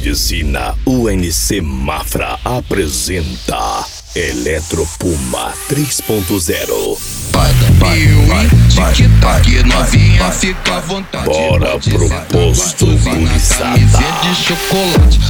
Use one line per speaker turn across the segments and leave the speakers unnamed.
Medicina UNC Mafra apresenta Eletropuma 3.0.
Vai, vai, vai, tic-tac, novinha, fica à vontade.
Bora pro posto, gurizada.
de chocolate.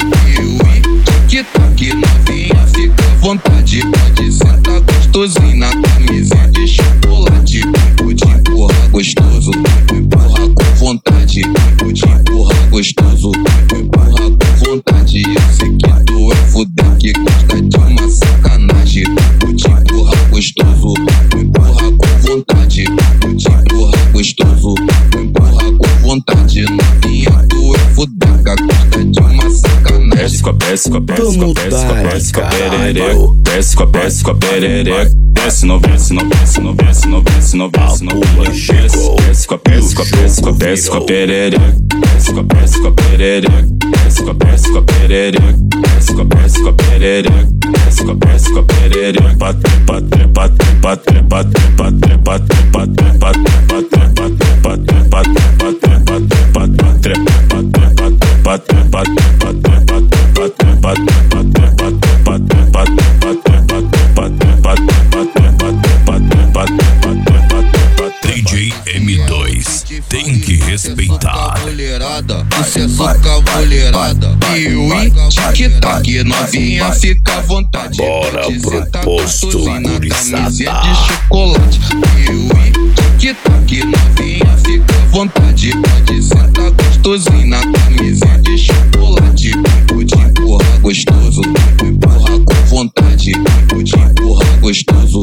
Tic-tac, novinha, fica à vontade. Pode sentar gostosinho na camisinha de chocolate. Pode empurrar gostoso, empurra com vontade. Pode empurrar gostoso, empurra com vontade. Eu sei que tu é fuder que gosta de uma sacanagem. Pode empurrar gostoso, empurra com vontade. Pode empurrar gostoso, empurra com vontade. Novinha, tu é fuder que gosta de uma sacanagem.
Desce com a desce com a desce com a desce com a perereca. Desce com a desce com a perereca. Desce não desce não desce não desce não desce não desce não desce. Desce com a desce com a desce com a desce com a perereca. Desce com a desce com a perereca. Desce com a desce com a perereca. Desce com a desce com a perereca. Desce com a desce com a perereca. Bate bate bate bate bate bate bate bate bate bate bate bate bate bate
Mulherada, isso é só cavalheirada. Piuí, tic-tac, novinha, fica à vontade.
Bora
Pode
pro
sentar
posto, gurizada.
de chocolate. Piuí, tic-tac, novinha, fica à vontade. Pode sentar gostosinho na camisinha de chocolate. Pode empurrar gostoso, empurrar com vontade. Pode empurrar gostoso,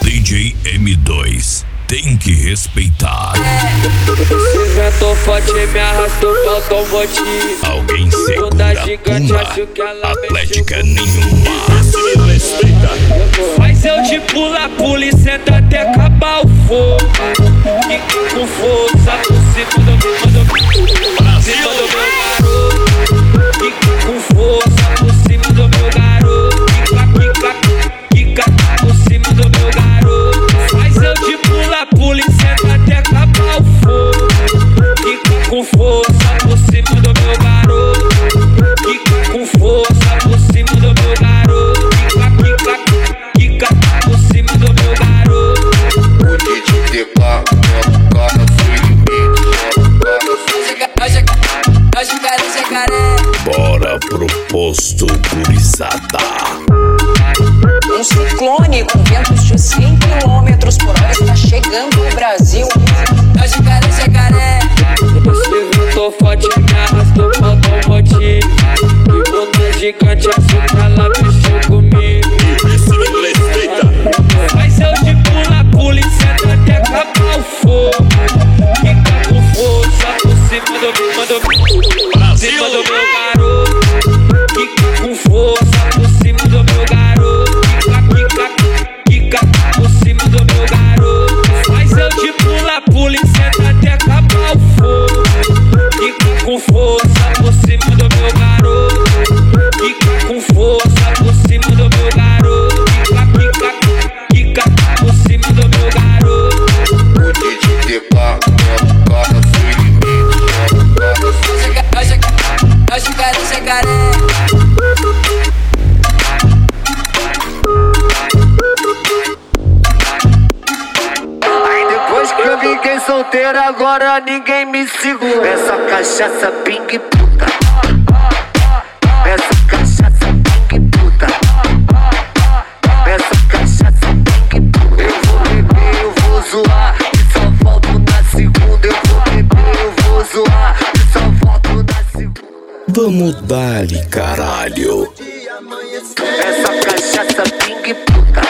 DJ M2 tem que respeitar.
Inventou forte, me arrastou, faltou um motivo.
Alguém segura
gigante,
puma.
acho que ela
Atlética nenhuma.
Mas eu te pula, pula e senta até acabar o fogo. Fica com força, por cima do meu, do, cima do meu com força, você mudou meu garoto. Quica com força, você mudou meu garoto. Quica, quica, quica, você mudou meu garoto. O DJ declara, meu cara,
seu limite. Hoje o cara jacaré.
Bora pro posto, gurizada.
Um ciclone com ventos de 100 km por hora está chegando no Brasil.
Voltou forte, me arrastou, faltou um motivo. E bunda gigante, açúcar, ela mexeu comigo. Mas eu de pula, pula e senta até acabar o fogo. Fica com força por cima do meu, do,
Jacaré.
Depois que eu fiquei solteiro, agora ninguém me segura. Essa cachaça ping puta.
Vamos dar-lhe caralho.
Essa cachaça pingue puta.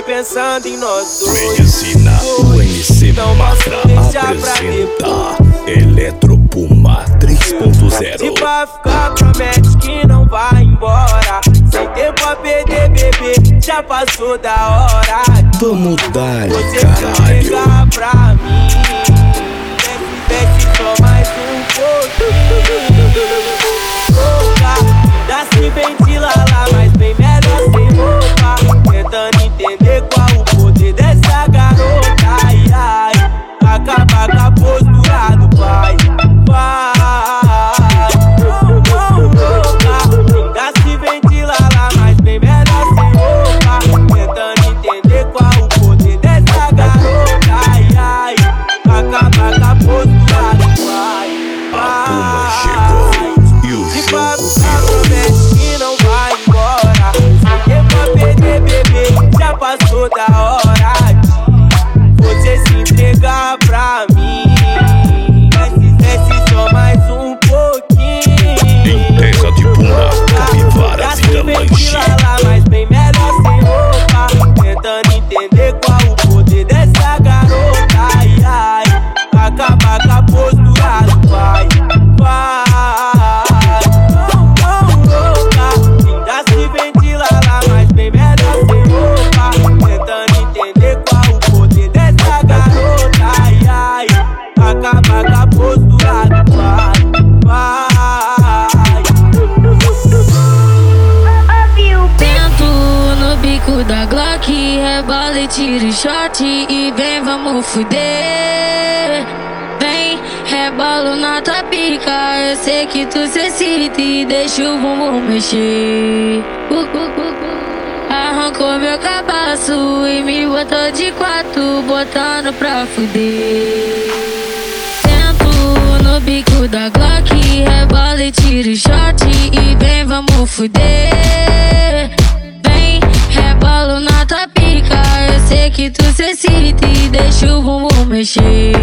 fiquei pensando em nós dois.
Medicina, o
MC então Mafra
apresenta Eletropuma 3.0.
Se pra ficar, promete que não vai embora. Sem tempo a perder, bebê, já passou da hora.
Vamos
dar,
caralho.
Pra mim.
bate e
vem, vamos fuder. Vem, rebalo na tua pica. Eu sei que tu se excita e deixa o bumbum mexer. Uh, uh, uh, uh, Arrancou meu cabaço e me botou de quatro, botando pra fuder. Sento no bico da Glock, rebalo e tiro o shot. E vem, vamos fuder. que tu se excita e deixa o bumbum mexer.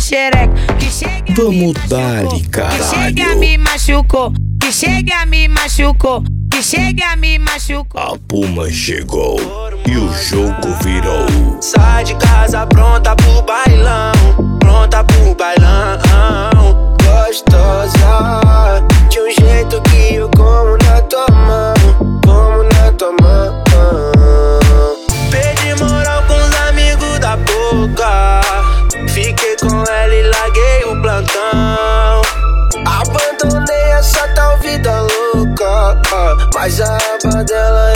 xereca. Que chega Vamos dar, cara. caralho. Que chega me machucou. Que chega me machucou. Que chega me machucou.
A puma chegou e o jogo virou.
Sai de casa pronta pro bailão. Pronta pro bailão. Gostosa. De um jeito que eu como não.
Mandela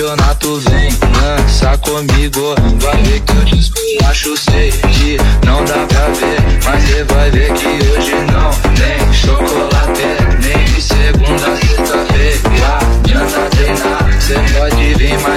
campeonato vem dança comigo. Vai ver que eu te sei que não dá pra ver Mas você vai ver que hoje não tem chocolate Nem de segunda a sexta-feira, adianta treinar Cê pode vir
mais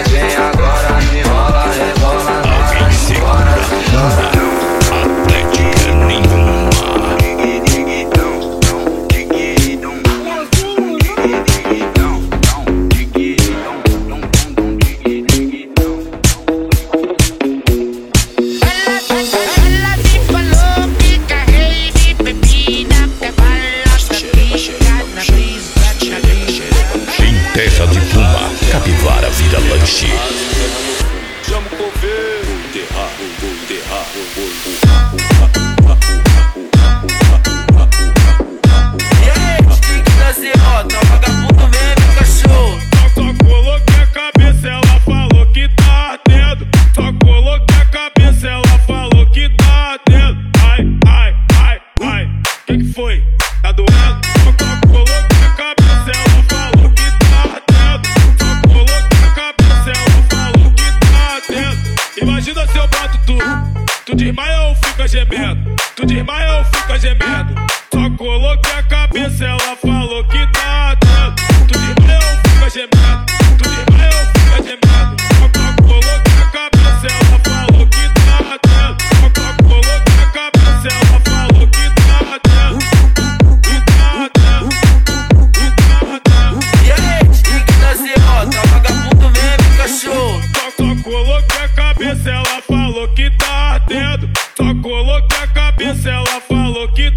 cabeça ela falou que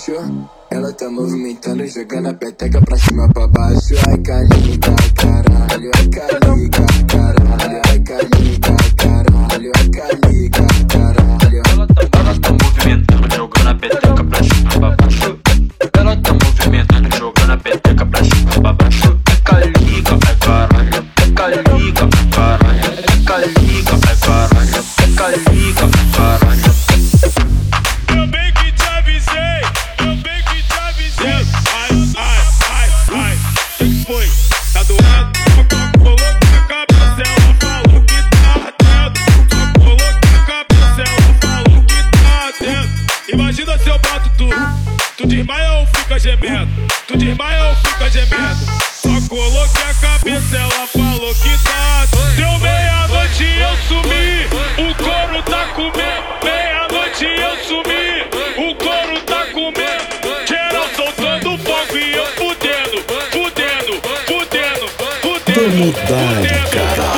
baixo. Ela tá movimentando, jogando a peteca pra cima pra baixo. Ai, caliga, caralho, ai, caliga, caralho, ai, caliga, caralho, ai, caliga, caralho. mudar, cara.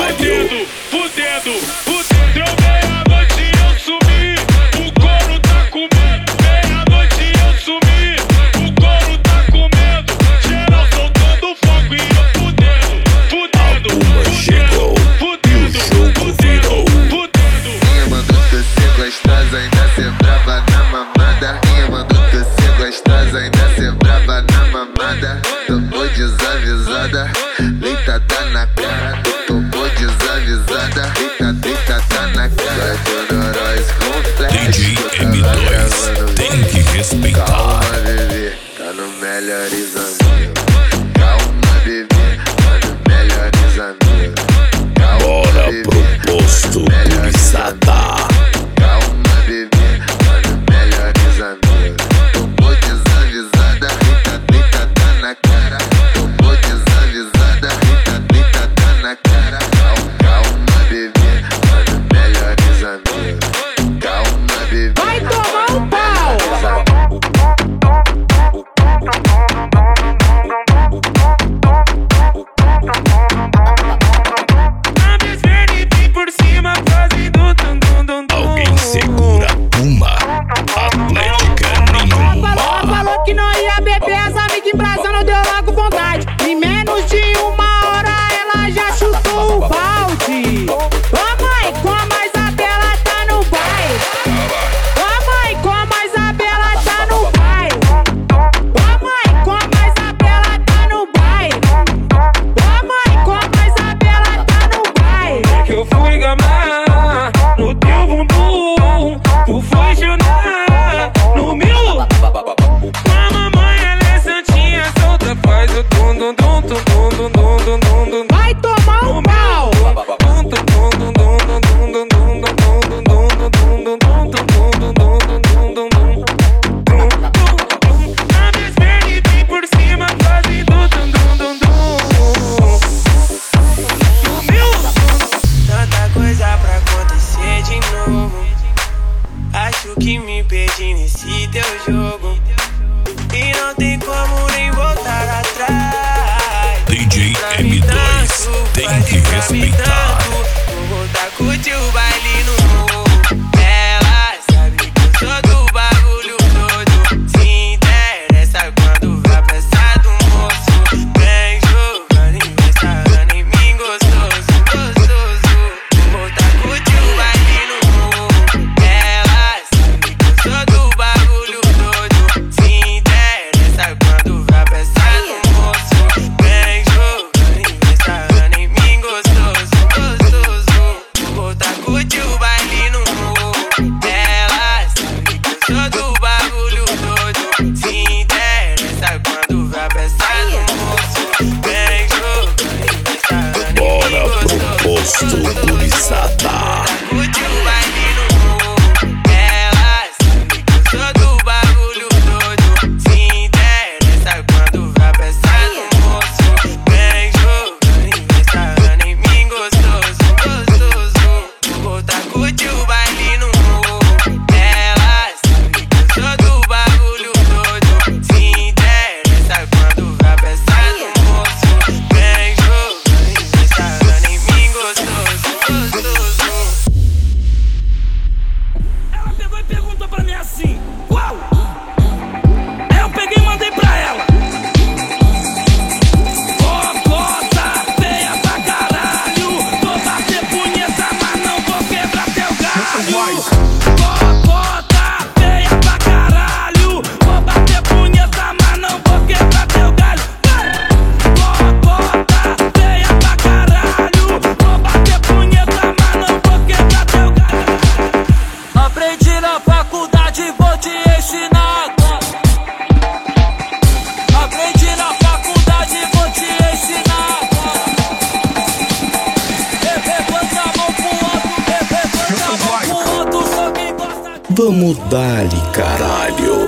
Vamos dali, caralho.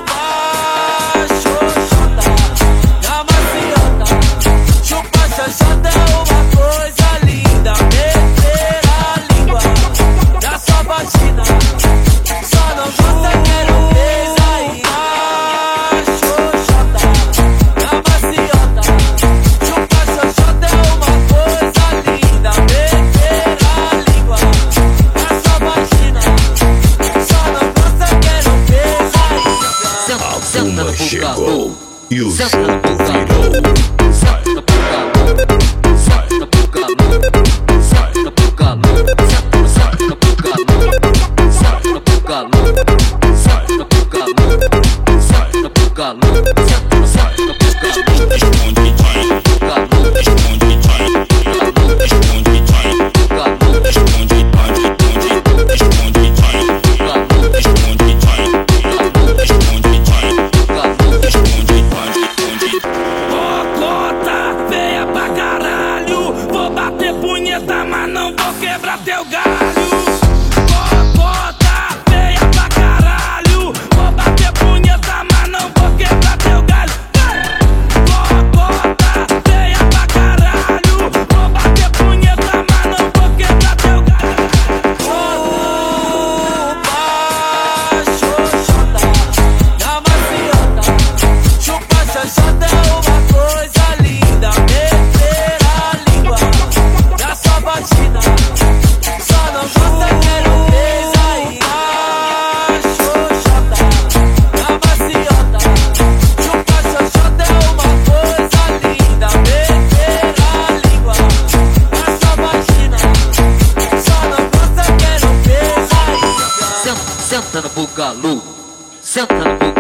Got Magalu,
senta no